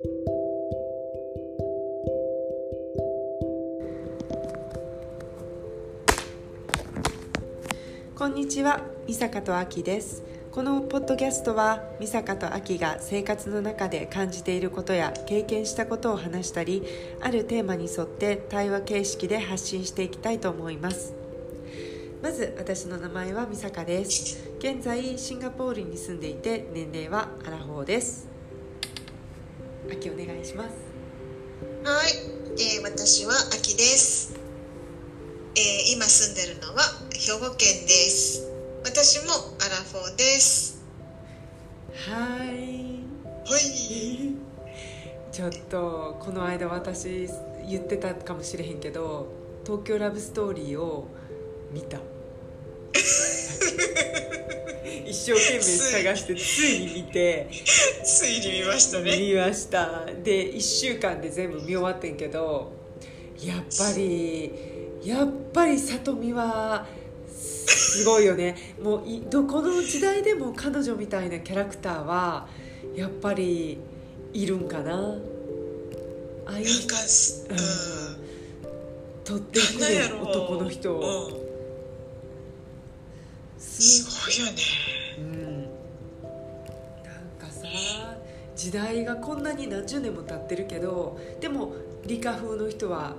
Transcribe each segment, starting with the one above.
こんにちは、美坂とあきです。このポッドキャストは美坂とあきが生活の中で感じていることや経験したことを話したりあるテーマに沿って対話形式で発信していきたいと思います。まず私の名前は美坂です。現在シンガポールに住んでいて年齢はアラフォーです。あきお願いします。はい、えー私はあきです、えー今住んでるのは兵庫県です。私もアラフォーです。はい。はい。ちょっとこの間私言ってたかもしれへんけど東京ラブストーリーを見た 一生懸命探してついに見て。ついに見ましたね。見ました。で1週間で全部見終わってんけどやっぱりやっぱり里美はすごいよね。もういどこの時代でも彼女みたいなキャラクターはやっぱりいるんかな。ああいうなんうん。取ってい男の人を。うん。すすごいよね時代がこんなに何十年も経ってるけどでも理科風の人は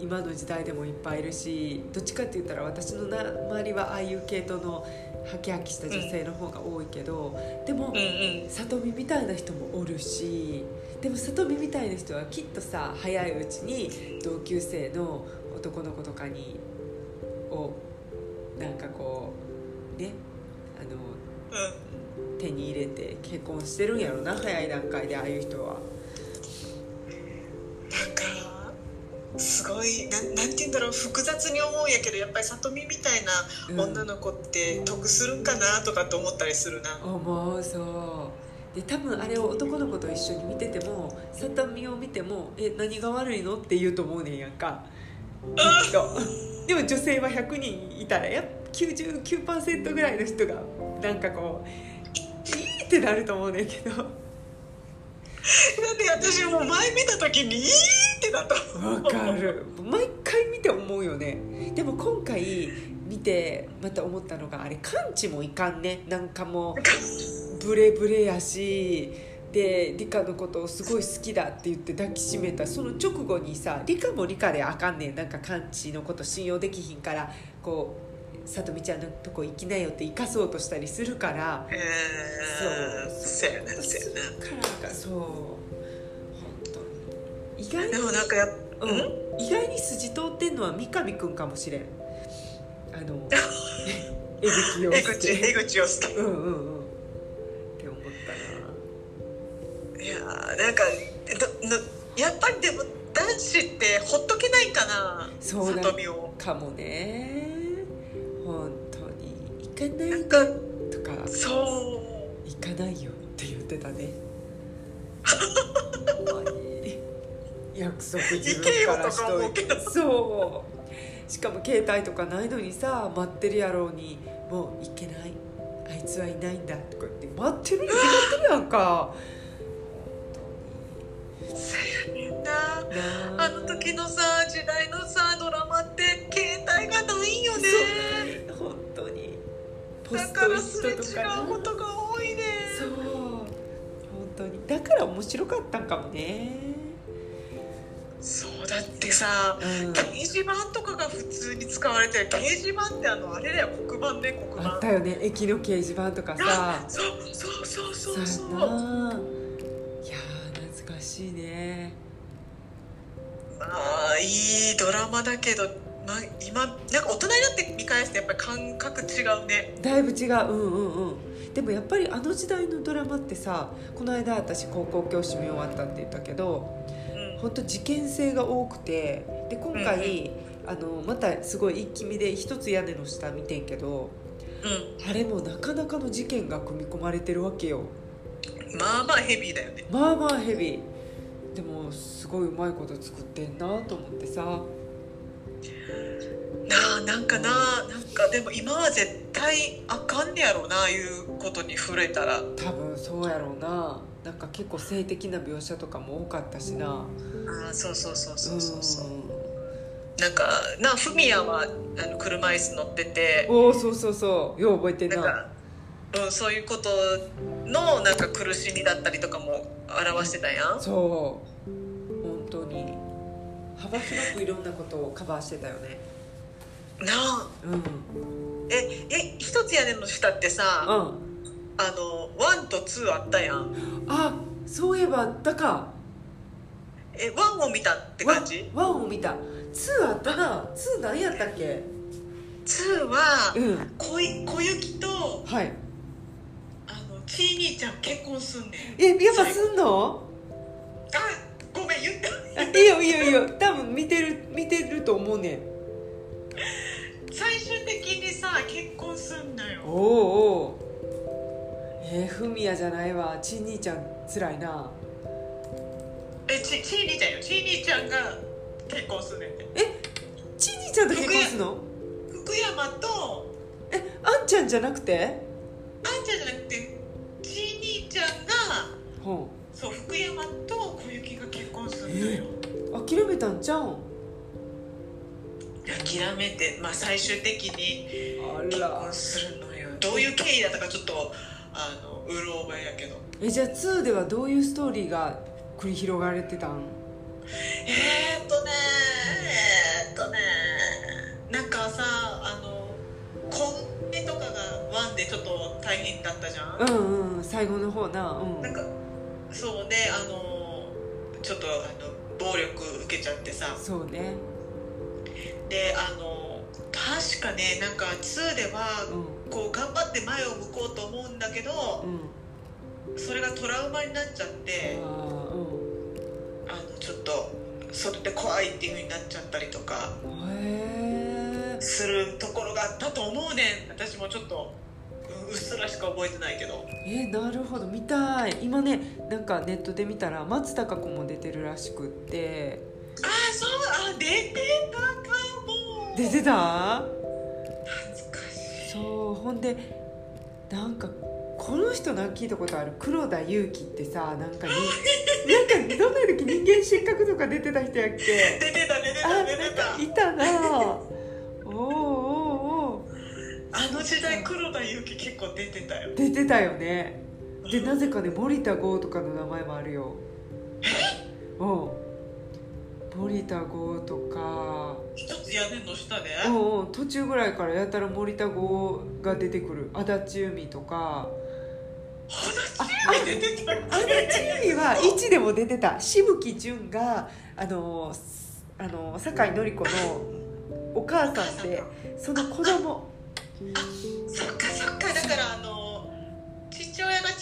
今の時代でもいっぱいいるしどっちかって言ったら私のな周りはああいう系統のハキハキした女性の方が多いけど、でもうんうん。里見みたいな人もおるしでも里見みたいな人はきっとさ早いうちに同級生の男の子とかにをなんかこうねあのうん手に入れて結婚してるんやろな早い段階でああいう人は。なんかすごいなんなんて言うんだろう複雑に思うんやけどやっぱり里美みたいな女の子って得するんかなとかって思ったりするな、思うそう。で多分あれを男の子と一緒に見てても里見を見ても「え何が悪いの?」って言うと思うねんやんか。きっと。でも女性は100人いたらやっぱ99%ぐらいの人がなんかこう「いい!」ってなると思うねんけど。だって私もう前見た時に「いい!」ってなった。わかる。毎回見て思うよね。でも今回見てまた思ったのがあれ完治もいかんね。なんかもうブレブレやしで理科のことをすごい好きだって言って抱きしめた。その直後にさ理科も理科であかんねん。なんか完治のこと信用できひんからこうさとみちゃんのとこ行きなよって生かそうとしたりするから。へえそうそうやなそうやからがそう本当意外にでもなんかやうん、意外に筋通ってんのは三上くんかもしれんあの江口洋江介口江口洋介うんうんうんって思ったないやーなんかどのやっぱりでも男子ってほっとけないかなそうだ里見をかもね本当に行かなないんかとかそう。行かないよって言ってたね。約束自分からしといて。そう。しかも携帯とかないのにさ待ってるやろうに。もう行けない。あいつはいないんだとか言って。待ってるに決まってるやんか。そうやねんな。なあ。の時のさ時代のさドラマって携帯がないよねポだストイからすれ違ットとかなうことが多いね。そう。本当に。だから面白かったんかもね。そうだってさうん。掲示板とかが普通に使われてる掲示板ってあのあれだよ。黒板ね黒板。あったよね。駅の掲示板とかさ。そうそうそうそう。そういやー懐かしいね。ああいいドラマだけど、まあ、今なんか大人になって見返すとやっぱり感覚違うね。だいぶ違う。うんうんうん。でもやっぱりあの時代のドラマってさこの間私高校教師見終わったって言ったけどうん。本当事件性が多くてで今回、あのまたすごい一気見で一つ屋根の下見てんけどうあれもなかなかの事件が組み込まれてるわけよ。んまあまあヘビーだよね。まあまあヘビー。でもすごいうまいこと作ってんなと思ってさなあなんかななんかでも今は絶対あかんねやろうないうことに触れたら。多分そうやろうな。なんか結構性的な描写とかも多かったしな。あーそうそうそうそうそうそう。うん。なんかなフミヤはあの車椅子乗ってて。おおそうそうそう。よう覚えてんな。なんか、うん、そういうことのなんか苦しみだったりとかも表してたやん。そう幅広くいろんなことをカバーしてたよね。なあ。うん。ええ一つ屋根の下ってさ、うん。あのワンとツーあったやん。あそういえばあったか。えワンを見たって感じ？ワンを見た。ツーあったな。ツー何やったっけ？ツーはうん。小い小雪とはい。あのちい兄ちゃん結婚すんねん。えやっぱすんの？あごめん言った。あいいよいいよいいよ。多分見てる見てると思うねん。最終的にさ結婚すんのおよ。おおう。えー、フミヤじゃないわ。ちい兄ちゃんつらいな。えちちい兄ちゃんよ。ちい兄ちゃんが結婚すんねんて。ちん兄ちゃんと結婚すんの？福山とえあんちゃんじゃなくて？あんちゃんじゃなくてちい兄ちゃんがほそう福山と小雪が結婚すんのよ、う諦めたんちゃうん？諦めて、まあ、最終的にあ結婚するのよ。どういう経緯だったかちょっとあのうる覚えやけど。えじゃあ2ではどういうストーリーが繰り広がれてたん？えー、っとねえー、っとねなんかさあのコンビとかがワンでちょっと大変だったじゃん、うんうん最後の方な。うん。なんかそうであのちょっとあの暴力受けちゃってさ。そうね。であの確かねなんか2ではうん。こう頑張って前を向こうと思うんだけどうん。それがトラウマになっちゃってあのちょっとそれで怖いっていう風になっちゃったりとかするところがあったと思うねん。私もちょっとううっすらしか覚えてないけど。えなるほど。見たい。今ねなんかネットで見たら松たか子も出てるらしくって。ああそう。あ出てたかも。出てた？懐かしい。そう。ほんでなんかこの人なんか聞いたことある。黒田裕樹ってさなんかに なんかどんな時人間失格とか出てた人やっけ？出てた出てあた出てた。かいたな。おーおーあの時代黒田裕樹結構出てたよ。出てたよね。でなぜかね森田剛とかの名前もあるよ。うん。森田剛とか。一つ屋根の下で？うんうん。途中ぐらいからやたら森田剛が出てくる。足立由美とか。話出てたっ足立由美は1でも出てた。渋木純があのすあの酒井紀子のお母さんでその子供そっかそっか。だからあの父親が違う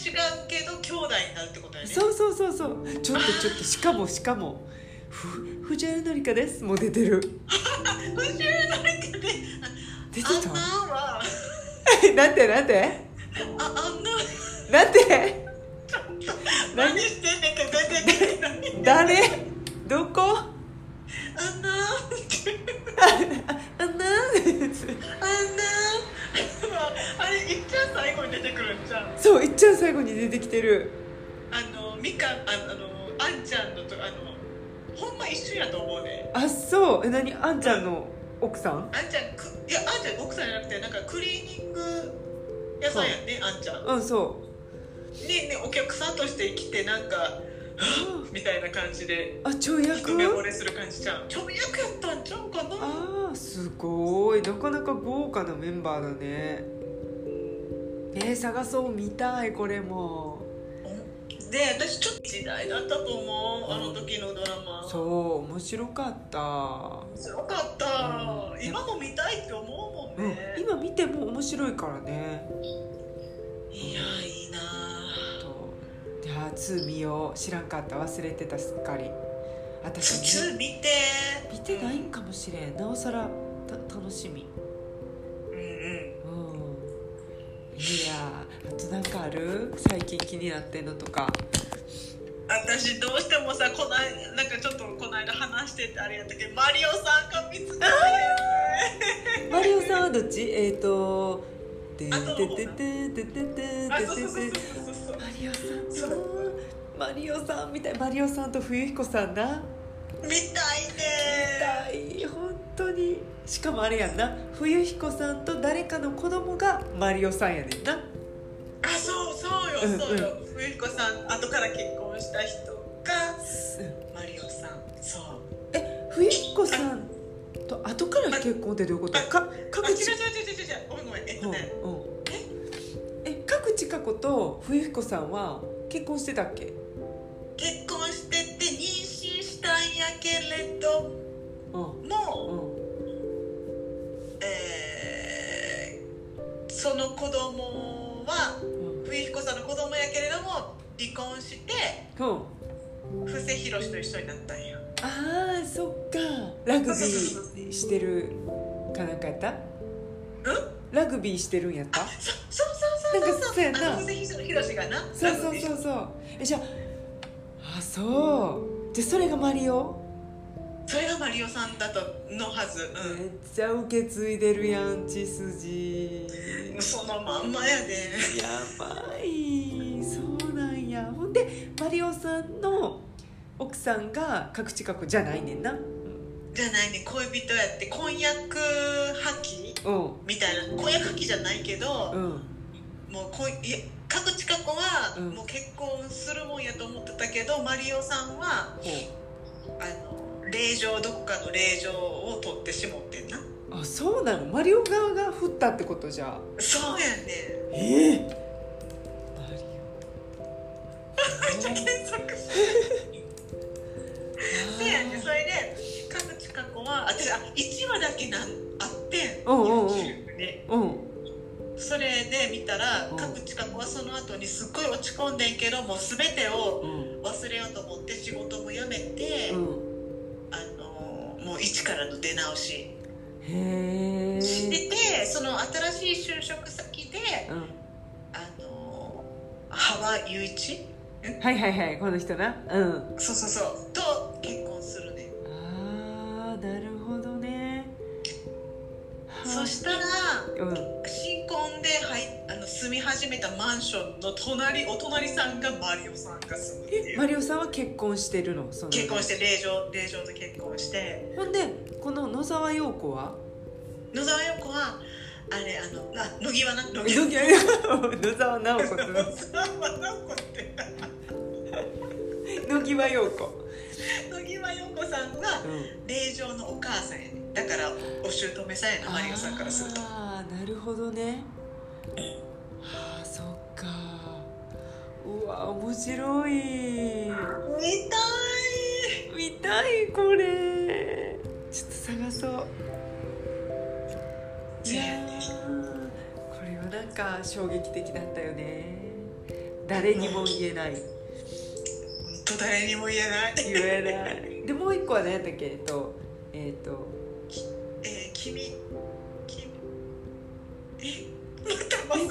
けど兄弟になるってことやね。そうそうそうそう。ちょっとちょっとしかもしかもふ藤原紀香です。もう出てる。藤原なんかね出てあんなた は。なんてなんて？ああんななんて？何してんねんって出てきてない。誰？どこ？あんな あんなあんなあれいっちゃん最後に出てくるんじゃんそういっちゃん最後に出てきてる。あのみかんああのあんちゃんのとあのほんま一緒やと思うねあそう。え何？あんちゃんの奥さん？あんちゃんくいやあんちゃん奥さんじゃなくてなんかクリーニング屋さんやねあんちゃん。うんそでねお客さんとして来てなんか みたいな感じでうあ跳一躍目惚れする感じちゃう。ちょ役やったんちゃうかな？あーすごい。なかなか豪華なメンバーだね。えー、探そう。見たいこれも。で私ちょっと時代だったと思う。あの時のドラマ。そう。面白かった。面白かった。うん今も見たいって思うもうん。んね、今見ても面白いからね。いやいいなといやー2見よう。知らんかった。忘れてたすっかり。私普通見て。見てないんかもしれん。なおさらた楽しみ。うんうん。うん。いやーあとなんかある？最近気になってんのとか。私どうしてもさこないなんかちょっとこの間話しててあれやったけどマリオさんが見つマリオさんはどっち？えっ、ー、と「てあリオさんそうとマリオさんみたいマリオさんと冬彦さんな。見たいね。見たい本当に。しかもあれやんな。冬彦さんと誰かの子供がマリオさんやねんな。あそうそうようんそうよ、冬彦さん後から結婚した人がマリオさん。そう。え冬彦さんと後から結婚ってどういうこと？かあ各地違う違う違う違う違う。ごめんごめん。えっとね、うんうんえ各地佳子と冬彦さんは結婚してたっけ？結婚してて妊娠したんやけれどうん。も、うん。えーその子供はうん冬彦さんの子供やけれども離婚してうん。布施宏と一緒になったんや。あーそっか。ラグビーしてるかなんかやった？ラグビーしてるんやった？そそうなんかそうやな。そうそうそうそう。えじゃああそう。じゃあそれがマリオ？それがマリオさんだとのはず。めっちゃ受け継いでるやん血筋。うんそのまんまやで。やばい。そうなんや。ほんでマリオさんの奥さんが各地角じゃないねんな。じゃないね恋人やって婚約破棄うん。みたいな。婚約破棄じゃないけど、うんもうこいいや各地佳子はうん。もう結婚するもんやと思ってたけど、マリオさんはほあの令状どこかの令状を取ってしもってんな。うあそうなの？マリオ側が振ったってことじゃそうやねええ。マリめっちゃ検索。そうやねそれで各地佳子は私あ1話だけなんあってうんうんうん。YouTube にオうん。そたらうん。各地佳子はその後にすっごい落ち込んでんけどもう全てをうん。忘れようと思って仕事も辞めて、うん。あのもう一からの出直し。へえしててその新しい就職先でうん。あの羽場雄一はいはいはいこの人な。うん。そうそうそう。と結婚するね。あーなるほどね。はあそしたらうん。新婚で入あの住み始めたマンションの隣お隣さんがマリオさんが住むっていう。えマリオさんは結婚してるの？その。結婚して令状令状と結婚して。ほんでこの野沢陽子は？野沢陽子はあれあのあ野際な野野際 沢直子って。野沢直子。って野際陽子。野際陽子さんがうん。令状のお母さんやねだからお姑さんやなマリオさんからすると。ああなるほどねああそっか。うわ面白い。見たい。見たいこれ。ちょっと探そう。いやーこれはなんか衝撃的だったよね。誰にも言えない。本当誰にも言えない。言えない。でもう一個は何やったっけ？えっとえっと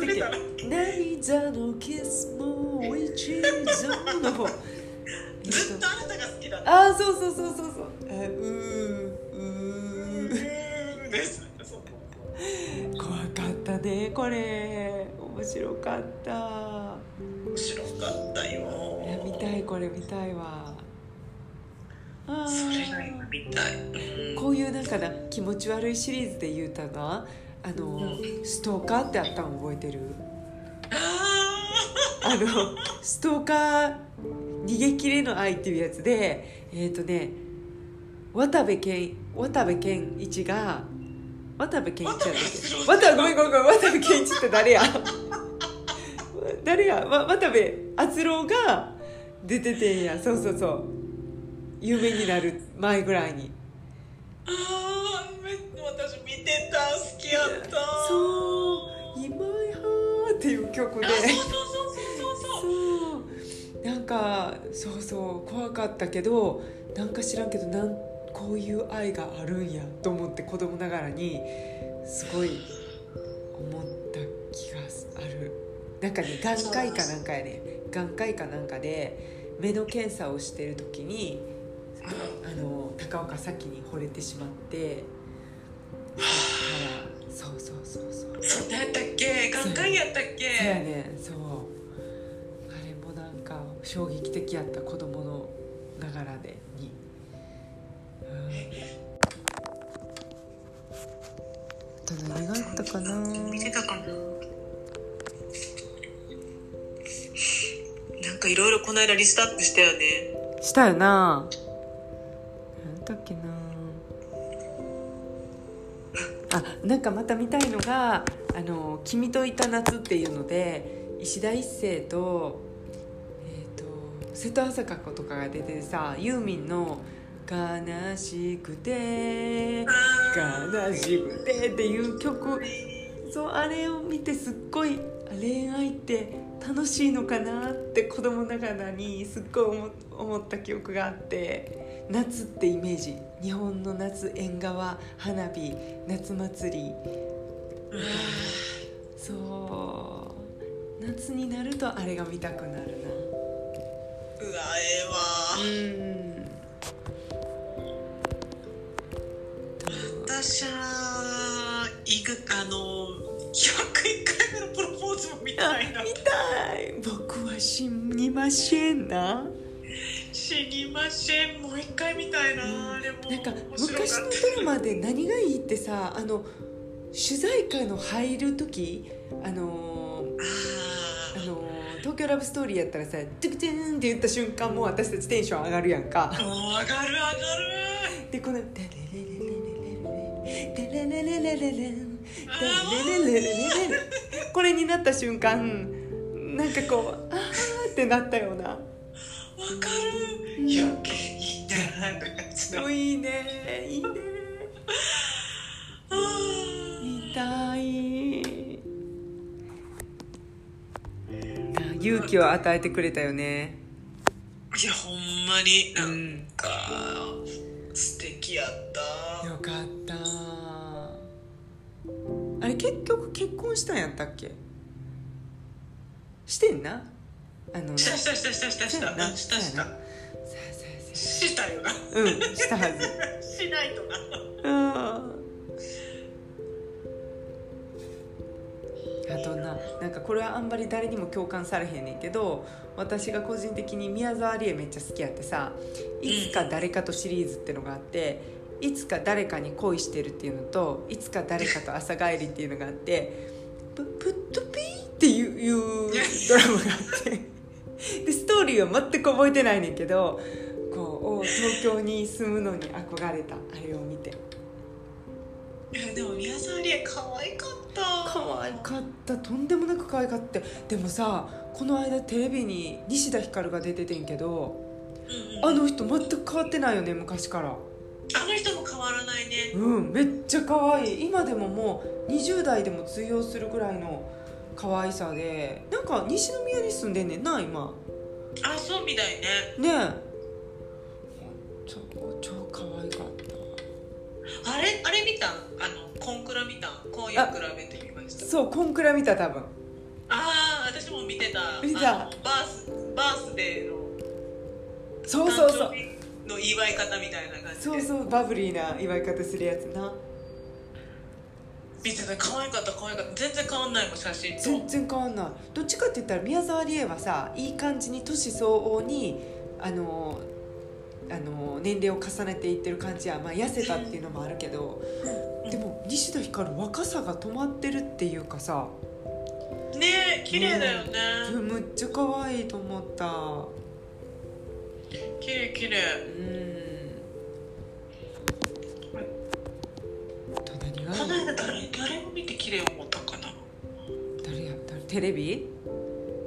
忘れたら涙のキスも一途の方。ずっとあなたが好きだった。ああそうそうそう。そうそうあうーううー。です怖かったねこれ。面白かった。面白かったよ。いや見たいこれ見たいわ。それが今見たい、うん。こういうなんかな気持ち悪いシリーズで言うたなあの、うストーカーってあったの覚えてる？ああのストーカー逃げ切れの愛っていうやつでえっ、とね渡部健渡部健一が渡部健一やったっけ？渡部ごめんごめんごめん渡部健一って誰や？誰や？わ渡部篤郎が出ててんや。そうそうそう。有名になる前ぐらいにーあーめ私見てた好きやったそう「今井は」っていう曲で。あそうそうそうそうそう。そうそうなんかそうそう怖かったけどなんか知らんけどなんこういう愛があるんやと思って子供ながらにすごい思った気がある。なんかね眼科医かなんかやね。眼科医かなんかで目の検査をしてる時にあの高岡早紀に惚れてしまって。そうそうそうそう。そんなやったっけ？眼科医やったっそうやけね。そう。あれもなんか衝撃的やった子供のながらでに、うん、あと何があったかな？見てたかななんかいろいろこの間リストアップしたよね。したよな何だっけな。あなんかまた見たいのが「あの君といた夏」っていうので石田一生と,、えー、と瀬戸朝香子とかが出てさユーミンの「悲しくて悲しくて」っていう曲。そうあれを見てすっごい恋愛って楽しいのかなって子供ながらにすっごい思った記憶があって。夏ってイメージ。日本の夏縁側花火夏祭り。そう。夏になるとあれが見たくなるな。うわええわ。うん私はいくあの101回目のプロポーズも見たいな。見たい。僕は死にませんな知りません。もう一回見たいな、あれもなんか昔のドラマで何がいいってさあの主題歌の入る時あのー。ああのー東京ラブストーリーやったらさ「トゥクトゥーン」って言った瞬間もう私たちテンション上がるやんか。上がる上がる。でこの「テレレレレレレレテレレレレレレンテレレレレレレレン」これになった瞬間なんかこう「あー」ってなったようなわかる？余計になるやつのいいね。いい。ねあー見たい勇気を与えてくれたよね。いやほんまになうんんか素敵やった。よかった。あれ結局結婚したんやったっけ？してんなあのなしたしたしたしたした。したしたした。そうやな。さあさあさした。よなあうんしたはず。しないとな。うん。あとななんかこれはあんまり誰にも共感されへんねんけど私が個人的に宮沢りえめっちゃ好きやってさ「いつか誰かと」シリーズってのがあって「いつか誰かに恋してる」っていうのと「いつか誰かと朝帰り」っていうのがあって「ププットピー」っていういうドラマがあってでストーリーは全く覚えてないねんけどこうお東京に住むのに憧れたあれを見て。いやでも宮沢りえ可愛かった。可愛かった。とんでもなく可愛かった。でもさこの間テレビに西田ひかるが出ててんけどうんうん。あの人全く変わってないよね昔から。あの人も変わらないね。うんめっちゃ可愛い。今でももう20代でも通用するぐらいの可愛さで。なんか西宮に住んでんねんな今。あそうみたいね。ねえ。超超可愛かった。あれあれ見たん？あのコンクラ見たん？今夜比べてみました。そうコンクラ見た多分。ああ私も見てた。見た？バースバースデーの。そうそうそう。の祝い方みたいな感じで。そうそうバブリーな祝い方するやつな見てた可愛かった可愛かった全然変わんないもん写真と。全然変わんない。どっちかって言ったら宮沢りえはさいい感じに年相応にあのあの年齢を重ねていってる感じは、まあ、痩せたっていうのもあるけど。でも西田ひかる若さが止まってるっていうかさ。ねえ綺麗だよね。むっちゃ可愛いと思った。綺麗綺麗。うんの間誰誰を見て綺麗思ったかな？誰や誰？テレビ？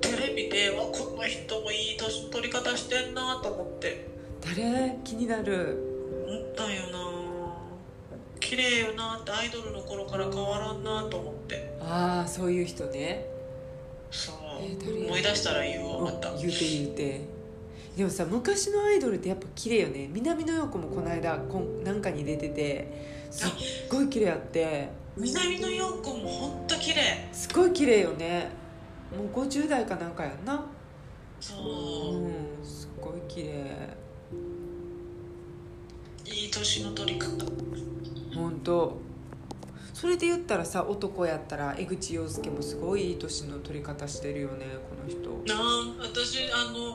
テレビでわこの人もいい年取り方してんなと思って。誰？気になる。思ったんよな。綺麗よなってアイドルの頃から変わらんなと思って。ああそういう人ね。そう、えー思い出したら言おうまた。言うて言うてでもさ昔のアイドルってやっぱ綺麗よね。南野陽子もこの間こんなんかに出ててすっごい綺麗やって。南野陽子もほんと綺麗。すごい綺麗よね。もう50代かなんかやんな。そう。う、んすっごい綺麗。いい年の取り方。本当そそれで言ったらさ男やったら江口洋介もすごいいい年の取り方してるよねこの人。なあ私あの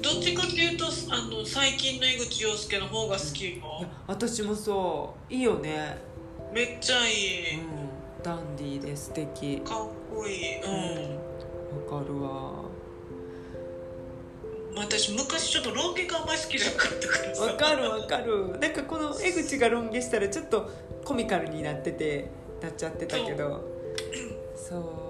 どっちかっていうとあの最近の江口洋介の方が好きよ。私もそう。いいよね。めっちゃいい、うん。ダンディーで素敵。かっこいい。うん、わかるわ。私昔ちょっとロン毛があんまり好きじゃなかったからさ。わかるわかる。なんかこの江口がロン毛したらちょっとコミカルになっててなっちゃってたけど。そう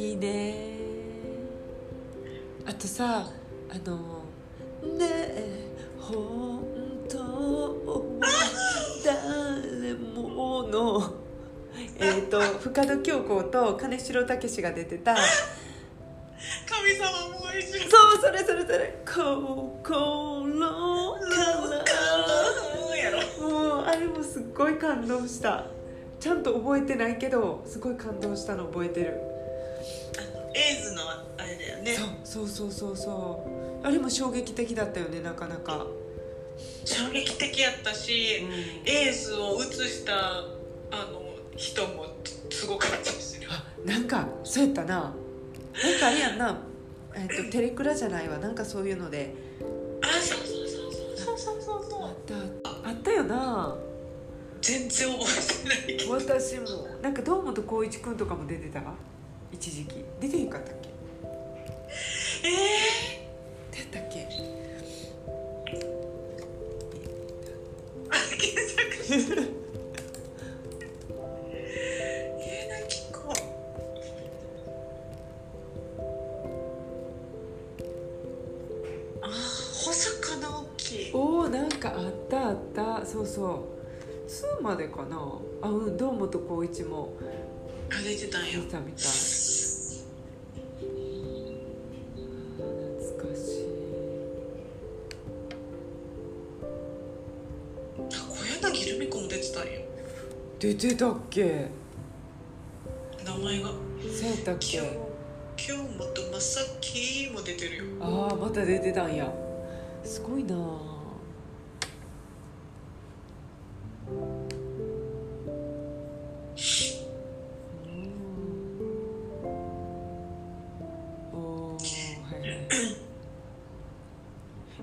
いいね。あとさあの「ねえ本当は誰もの」えっ、と深田恭子と金城武が出てた。神様もう一緒そうそれそれそれ。心から。やろもうあれもすっごい感動した。ちゃんと覚えてないけどすごい感動したの覚えてるエイズのあれだよね。そうそうそうそうそう。あれも衝撃的だったよねなかなか、衝撃的やったし、エイズを映したあの人もすごかったし。あなんかそうやったな。なんかあれやんな、えっとテレクラじゃないわ。なんかそういうので。あそうそうそうそう。そうそうそうあったあったよな。全然覚えてない私も。なんか堂本光一君とかも出てた？一時期。出てへんかったっけ？え出たっけ？検索。あー保坂直樹。おおなんかあったあった。そうそう。2までかな？あうん堂本光一も。あ出てたんよ見た見た懐小柳ルミ子も出てたんよ。出てたっけ？名前が。そうやったっ京け京本正樹も出てるよ。ああまた出てたんや。すごいな。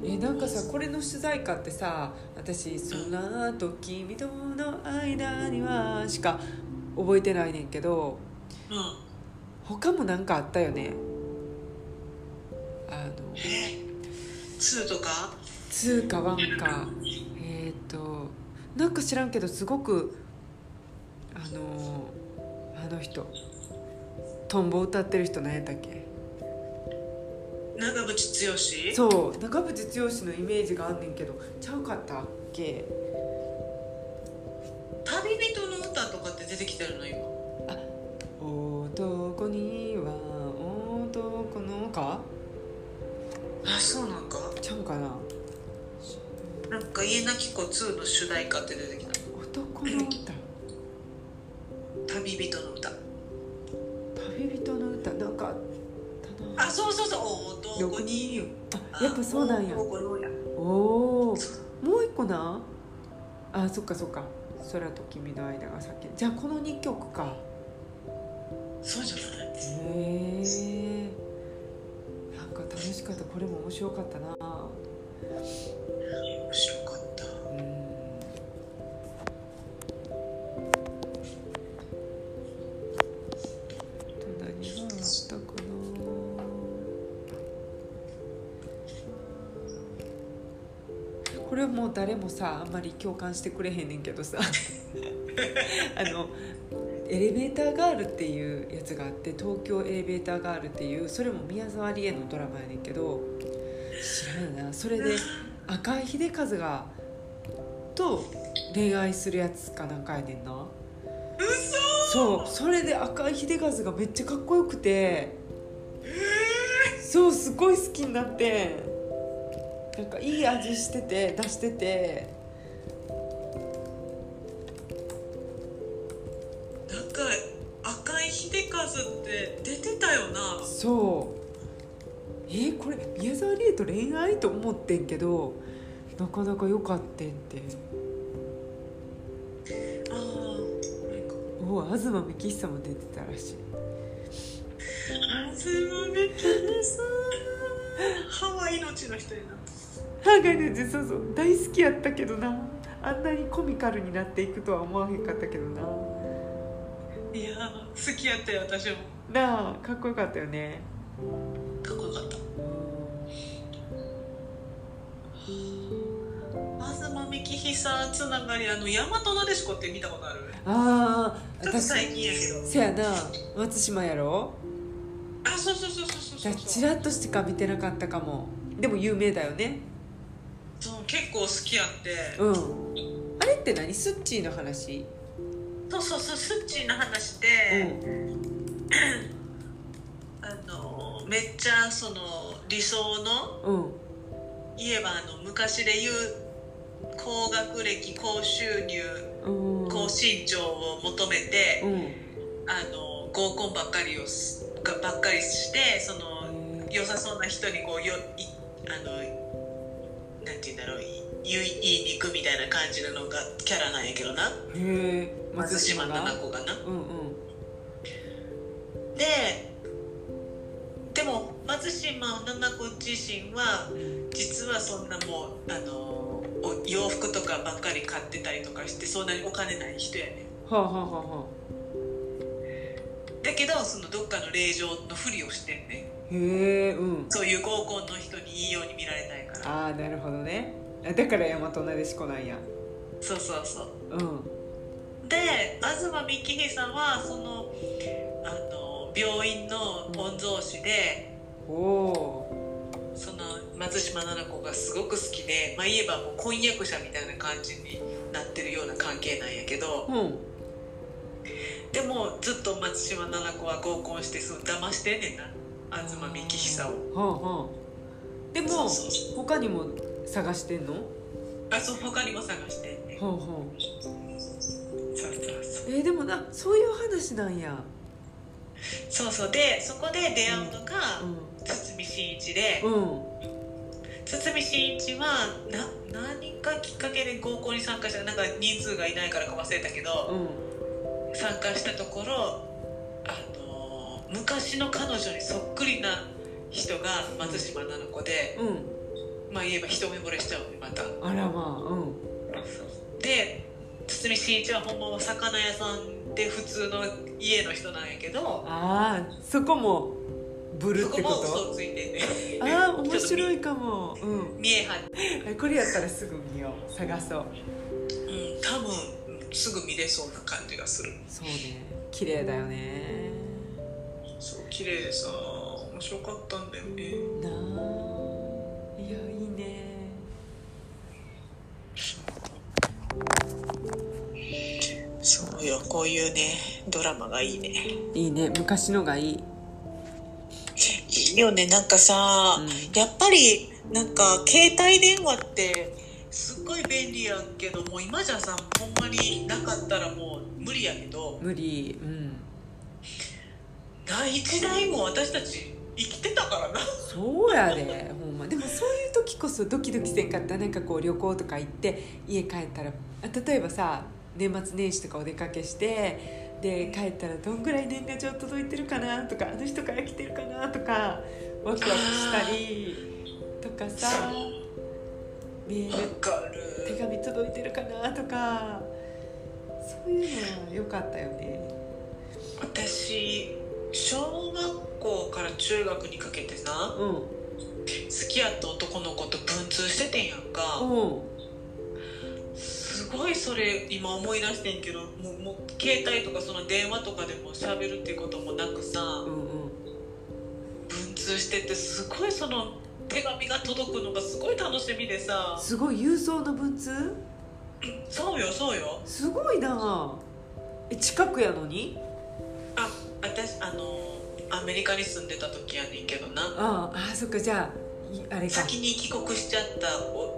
えなんかさこれの主題歌ってさ私「空と君との間には」しか覚えてないねんけどうん他もなんかあったよね。あのえ？2とか？2か1か。えっ、となんか知らんけどすごくあのあの人トンボ歌ってる人何やったっけ？長渕剛？そう長渕剛のイメージがあんねんけどちゃうかったっけ？旅人の歌とかって出てきてるの今。男には男のかあそうなんか。ちゃうかな？なんか家なき子2の主題歌って出てきた。男の歌？旅人の歌男にあやっぱそうなんや。おおもう一個な？あそっかそっか。空と君の間が先。じゃあこの2曲か。そうじゃない？へえなんか楽しかった。これも面白かったなさあんまり共感してくれへんねんけどさ。あのエレベーターガールっていうやつがあって東京エレベーターガールっていうそれも宮沢りえのドラマやねんけど知らんよな。それで赤井秀和がと恋愛するやつかなんかやねんな。そうそれで赤井秀和がめっちゃかっこよくてそうすごい好きになってなんかいい味してて出してて。なんか赤井秀和って出てたよな。そう。えこれ宮沢りえと恋愛と思ってんけどなかなか良かってんって。ああおお東幹久も出てたらしい。東幹久歯は命の人やな歯がねそうそう大好きやったけどな。あんなにコミカルになっていくとは思わへんかったけどな。いやー好きやったよ私も。なあかっこよかったよね。かっこよかった。東幹久つながりあの大和なでしこって見たことある？ああ私最近やけど。せやな松島やろ？あそうそうそうそうそうそう。ちらっとしか見てなかったかも。でも有名だよねそう結構好きやって。うん。あれって何？スッチーの話？そうそうそうスッチーの話うで、ん。あのめっちゃその理想のうん。言えばあの昔で言う高学歴高収入うん。高身長を求めて、うん。あの合コンばっかりをすがばっかりしてそのへ良さそうな人にこうよいあのなんて言うんだろうい言いに行くみたいな感じのがキャラなんやけどな。えへえ松島が？菜々子がな。うんうん。ででも松島菜々子自身は実はそんなもうあのお洋服とかばっかり買ってたりとかしてそんなにお金ない人やねん。はあはあはあはだけどそのどっかの令状のふりをしてんねあへえうん。そういう合コンの人にいいように見られたいから。ああなるほどね。あだから大和なでしこなんや。そうそうそう。うん。で東幹久はそのあの病院の御曹司でおおその松島菜々子がすごく好きでまあ言えばもう婚約者みたいな感じになってるような関係なんやけどうん。でもずっと松島菜々子は合コンしてそう騙してんねんな東幹久をはあはあ。でもそうそう。そ他にも探してんの？はあそう他にも探してんねん。あはあ。そうそうそう。えーでもなそういう話なんや。そうそう。でそこで出会うのがう堤真一で。んうん。堤真一はな何かきっかけで合コンに参加したなんか人数がいないからか忘れたけどうん。参加したところあのー昔の彼女にそっくりな人が松島菜々子でうん。まあ言えば一目惚れしちゃうねまた。あらまあうん。で堤真一はほんまは魚屋さんで普通の家の人なんやけどああそこもブルそこってこも嘘とついてんねああ面白いいかも。うん。見えはってこれやったらすぐ見よう探そう。うん多分すぐ見れそうな感じがする。そうね。綺麗だよねそう綺麗でさ面白かったんだよね。なあいやいいね。そうよこういうねドラマがいいね。いいね。昔のがいい。いいよね。なんかさ、うん。やっぱりなんか携帯電話ってすっごい便利やけどもう今じゃさほんまになかったらもう無理やけど。無理。うんない時代も私たち生きてたからな。そうやでほんま。でもそういう時こそドキドキせんかった。なんかこう旅行とか行って家帰ったらあ例えばさ年末年始とかお出かけしてで帰ったらどんぐらい年賀状届いてるかなとかあの人から来てるかなとかワクワクしたりとかさメーわルか手る紙届いてるかなとかそういうのは良かったよね。私小学校から中学にかけてさうん。好きやった男の子と文通しててんやんか。うんすごいそれ今思い出してんけどもうもう携帯とかその電話とかでも喋るっていうこともなくさうんうん文通しててすごいその手紙が届くのがすごい楽しみでさ。すごい郵送の文通？そうよそうよ。すごいな。え近くやのに？あ私あのアメリカに住んでた時やねんけどな。あああそっかじゃあいあれか。先に帰国しちゃった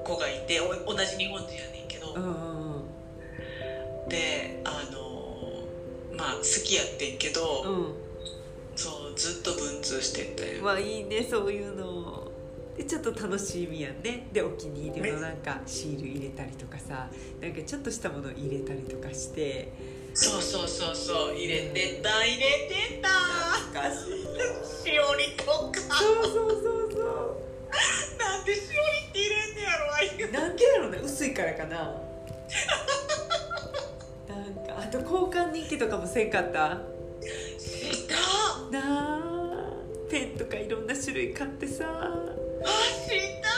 子がいてお同じ日本人やねんけど、うんうんうん。であのまあ好きやってんけど、うん。そうずっと文通してたよまあいいねそういうの。でちょっと楽しみやんね。でお気に入りのなんかシール入れたりとかさ。なんかちょっとしたもの入れたりとかしてそうそうそうそう。入れてた入れてた。懐かしい。しおりとかそうそうそう。そなんでしおりって入れんねやろああいううなんでやろうね。薄いからかな。なんかあと交換日記とかもせんかった？した。なあ。ペンとかいろんな種類買ってさ。あした。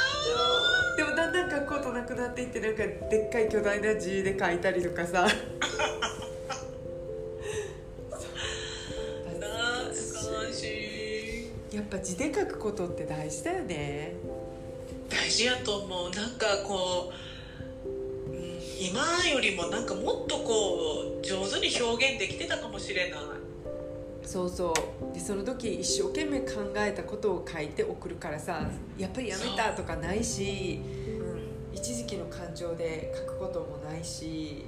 でもだんだん書くことなくなっていってなんかでっかい巨大な字で書いたりとかさやっぱ字で書くことって大事だよね。大事やと思う。なんかこう、うん、今よりもなんかもっとこう上手に表現できてたかもしれない。そうそう。でその時一生懸命考えたことを書いて送るからさやっぱりやめたとかないし一時期の感情で書くこともないし。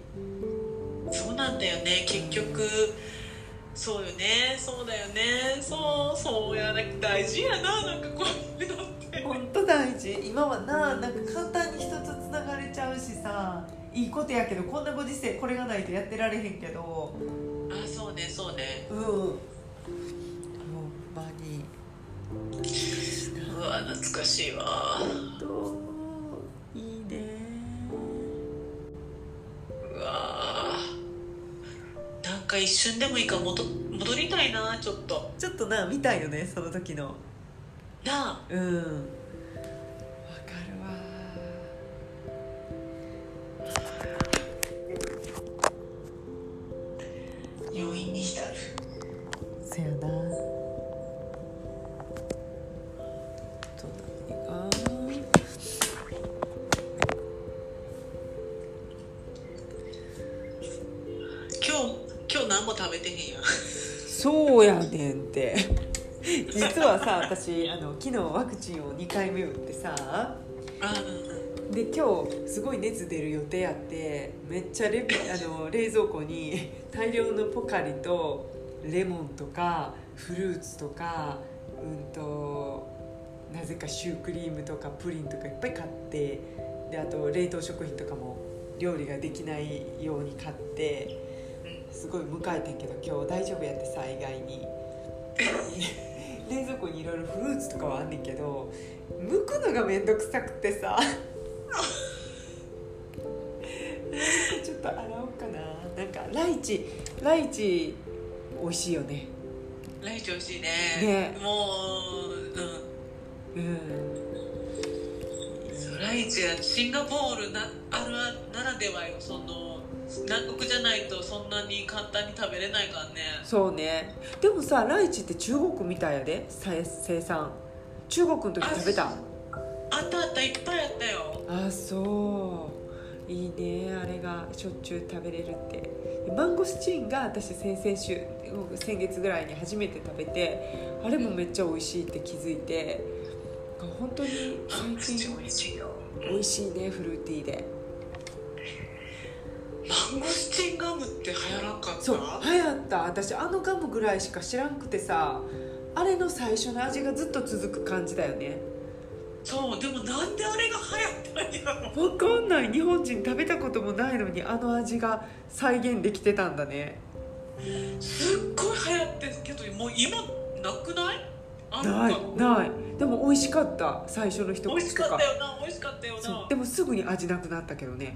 そうなんだよね。結局そうよね。そうだよね。そうそうやな大事やななんかこういうのって。本当大事。今はななんか簡単に人とつながれちゃうしさいいことやけどこんなご時世これがないとやってられへんけど。あそうねそうね。うん。ほんまに。うわ懐かしいわ一瞬でもいいから戻戻りたいなちょっと。ちょっとな見たいよねその時の。なあ。うん私あの昨日ワクチンを2回目打ってさで今日すごい熱出る予定あってめっちゃレ あの冷蔵庫に大量のポカリとレモンとかフルーツとかうんとなぜかシュークリームとかプリンとかいっぱい買ってであと冷凍食品とかも料理ができないように買ってすごい迎えてんけど今日大丈夫やってさ意外に 冷蔵庫にいろいろフルーツとかはあんねんけど剥くのがめんどくさくてさ。ちょっと洗おうかな。なんかライチライチ美味しいよね。ライチ美味しいね。ね。もううん。うん。ライチやシンガポールなあるならではよその南国じゃないとそんなに簡単に食べれないからね。そうね。でもさライチって中国みたいやでさ生産。中国の時食べた？あったあったいっぱいあったよ。あそう。いいねあれがしょっちゅう食べれるって。マンゴスチンが私先々週先月ぐらいに初めて食べてあれもめっちゃ美味しいって気づいて本当に最近美味しいよ。美味しいねフルーティーで。マンゴスチンガムって流行らんかった？そう流行った。私あのガムぐらいしか知らんくてさあれの最初の味がずっと続く感じだよね。そうでもなんであれが流行ったんやろ？わかんない。日本人食べたこともないのにあの味が再現できてたんだね。すっごい流行ってるけどもう今なくない？ないかない。でも美味しかった。最初の一美味しか口とかったよな美味しかったよな。でもすぐに味なくなったけどね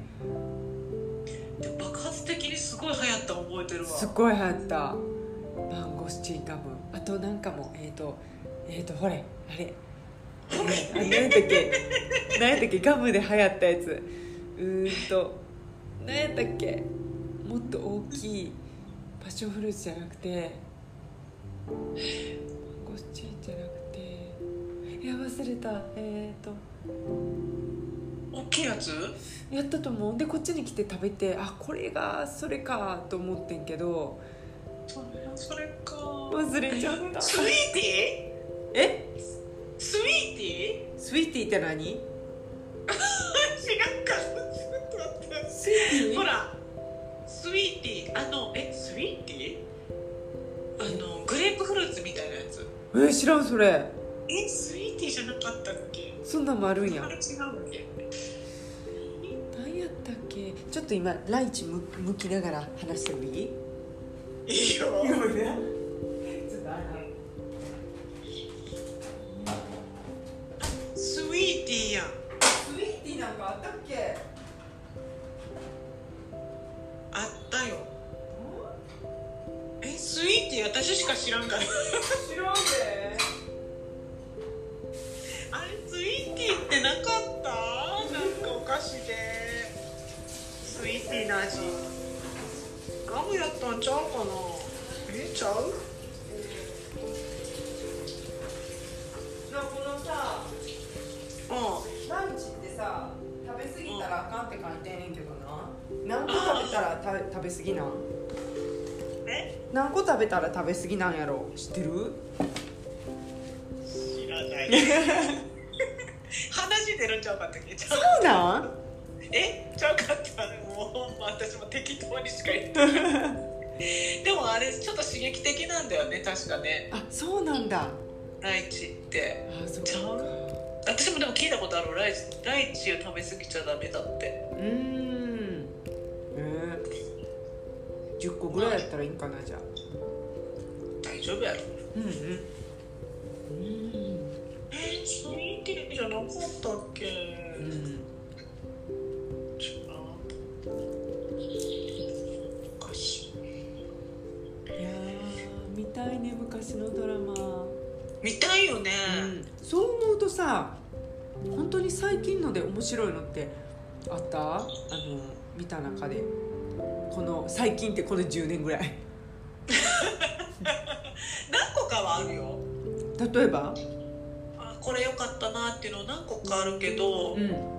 でも爆発的にすごい流行ったの覚えてるわ。すっごい流行った。マンゴスチンガムあとなんかもえっ、ー、とえっ、ー、とほれあれ。あ何やったっけ？何やったっけ？ガムで流行ったやつ。うーんと何やったっけ？もっと大きいパッションフルーツじゃなくて。マンゴスチンじゃなくて。いや忘れた。えっ、ー、と大きいやつ？やったと思う。でこっちに来て食べてあこれがそれかと思ってんけど。それそれか。忘れちゃった。スイーテえィー？スイーティー？スイーティーって何？違うかちょっと待ってスイーティほら。スイーティー。あのえスイーティー？あのグレープフルーツみたいなやつ。え知らんそれ。えスイーティーじゃなかったっけ？そんなんもあるんや。違うっけちょっと今ライチむ向きながら話してもいい？いいよ。スイーティーやん。スイーティーなんかあったっけ？あったよ。えスイーティー私しか知らんから。知らんでスイーティーな味。ガムやったんちゃうかな。えちゃう？なこのさうランチってさ食べ過ぎたらあかんって書いてんねんけどな？何個食べたらた食べ過ぎなんん？え？何個食べたら食べ過ぎなんやろ？知ってる？知らない。話出るんちゃうかったっけ？ちゃう。そうなん？適当にしか言ってない。でもあれちょっと刺激的なんだよね確かね。あそうなんだ。ライチって。あそっちゃうか。私もでも聞いたことある。ライチライチを食べ過ぎちゃダメだって。うーん。えー、10個ぐらいやったらいいんかなじゃあ。大丈夫やろ。うんうん。うん。えスイーティーじゃなかったっけうん昔のドラマ、見たいよね、うん、そう思うとさ本当に最近ので面白いのってあった？あの見た中で。この最近ってこの10年ぐらい。何個かはあるよ。例えば？あこれ良かったなっていうの何個かあるけど、うん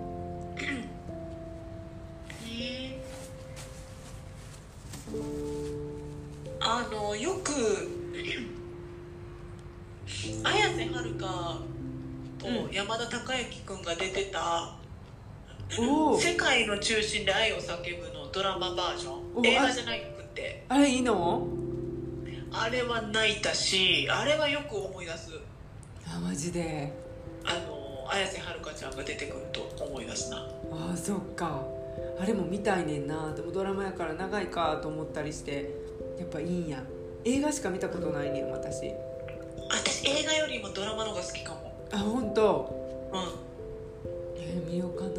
と山田孝之君が出てた「おお世界の中心で愛を叫ぶ」のドラマバージョおン映画じゃなくて。あれいいの？あれは泣いたしあれはよく思い出す。あマジで。あの綾瀬はるかちゃんが出てくると思い出すな。あそっか。あれも見たいねんな。でもドラマやから長いかと思ったりしてやっぱいいんや。映画しか見たことないねん私私映画よりもドラマの方が好きかも。あ本当？うん。えー、見ようかな。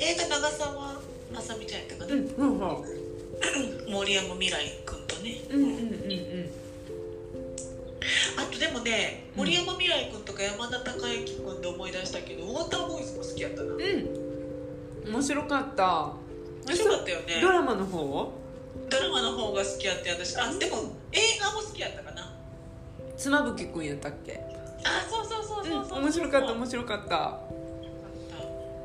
映画長澤まさみちゃんやったかな、うんうんうん。森山未来君とね、うんうんうんあとでもねうん森山未来君とか山田孝之君で思い出したけどウォーターボーイズも好きやったな。うん。うん面白かった。面白かったよね。ドラマの方ドラマの方が好きやって私。あでも映画も好きやったかな妻夫木くんやったっけ？あそうそうそうそうそう、面白かった面白白かった。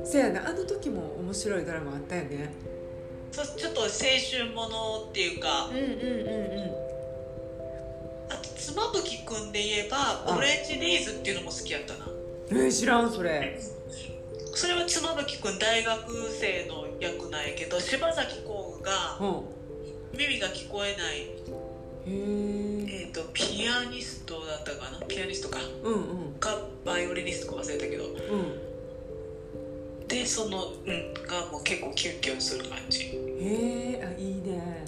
せやなあの時も面白いドラマあったよね。そうちょっと青春ものっていうか。うんうんうんあと妻夫木君で言えばあ。オレンジデイズっていうのも好きやったな。うんえー、知らんそれ。それは妻夫木君大学生の役なんやけど柴咲コウがう。ん耳が聞こえない、へええー、とピアニストだったかな？ピアニストか。うんうん。かバイオリニストか忘れたけど。うん。でその、うん、がもう結構キュンキュンする感じ。へえあいいね。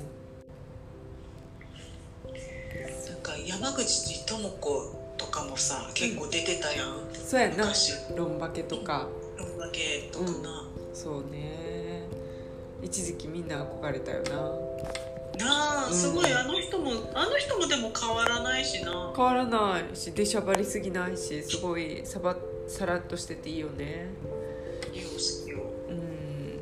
なんか山口智子とかもさ結構出てたやん、そうやな。昔。ロンバケとか。ロンバケとかな、そうね。一時期みんな憧れたよななあうん。すごいあの人もあの人もでも変わらないしな。変わらない。し出しゃばりすぎないしすごいさばさらっとしてていいよね。いや好きよ。うん。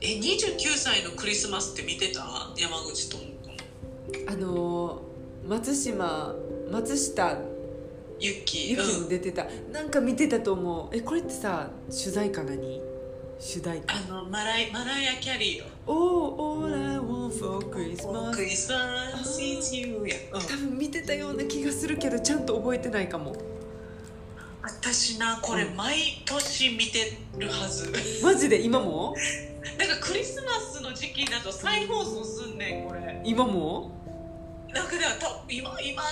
え29歳のクリスマスって見てた？山口智子の。あのー松島松下ゆきうんも出てた、なんか見てたと思う。えこれってさ主題歌何？主題。歌あのマライマライア・キャリーの。Oh, all I want for「ク Christmas リスマス。is you」や、うん多分見てたような気がするけどちゃんと覚えてないかも。私なこれ毎年見てるはず。マジで？今も？なんかクリスマスの時期だと再放送すんねんこれ。今も？なんかねた今今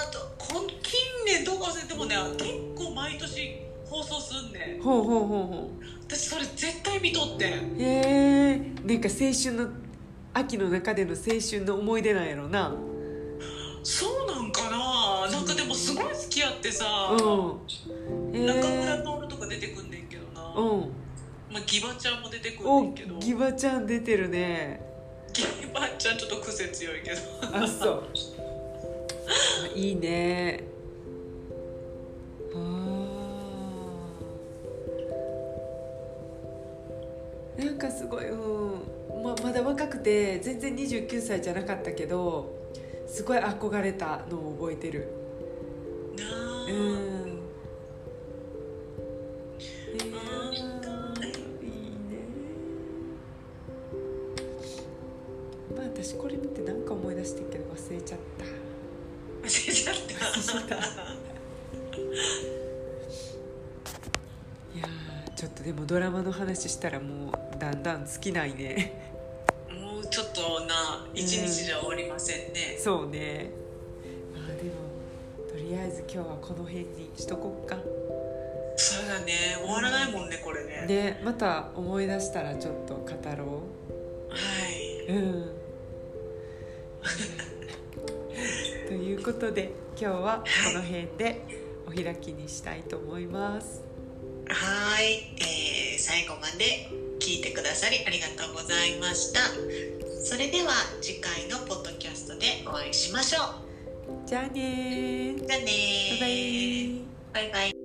近年どうか忘れてもね結構毎年放送すんねん。ほうほうほうほ私それ絶対見とってへえなんか青春の秋の中での青春の思い出なんやろな。そうなんかな。なんかでもすごい好きやってさ、うん。へ中村え徹とか出てくんねんけどな、うん。まあ、ギバちゃんも出てくんねおんけど。ギバちゃん出てるね。ギバちゃんちょっと癖強いけど。あそう。あいいね。あーなんかすごい、うんままだ若くて全然29歳じゃなかったけどすごい憧れたのを覚えてる。なあ、うん話したらもうだんだん尽きないね。もうちょっとな一日じゃ終わりませんね、そうね。まあでもとりあえず今日はこの辺にしとこっか。そうだね。終わらないもんねこれね。ねまた思い出したらちょっと語ろはい、ううん。ということで今日はこの辺でお開きにしたいと思います。はい、えー最後まで聞いてくださりありがとうございました。それでは次回のポッドキャストでお会いしましょう。じゃあねー。じゃあねー。バイバイ。バイバイ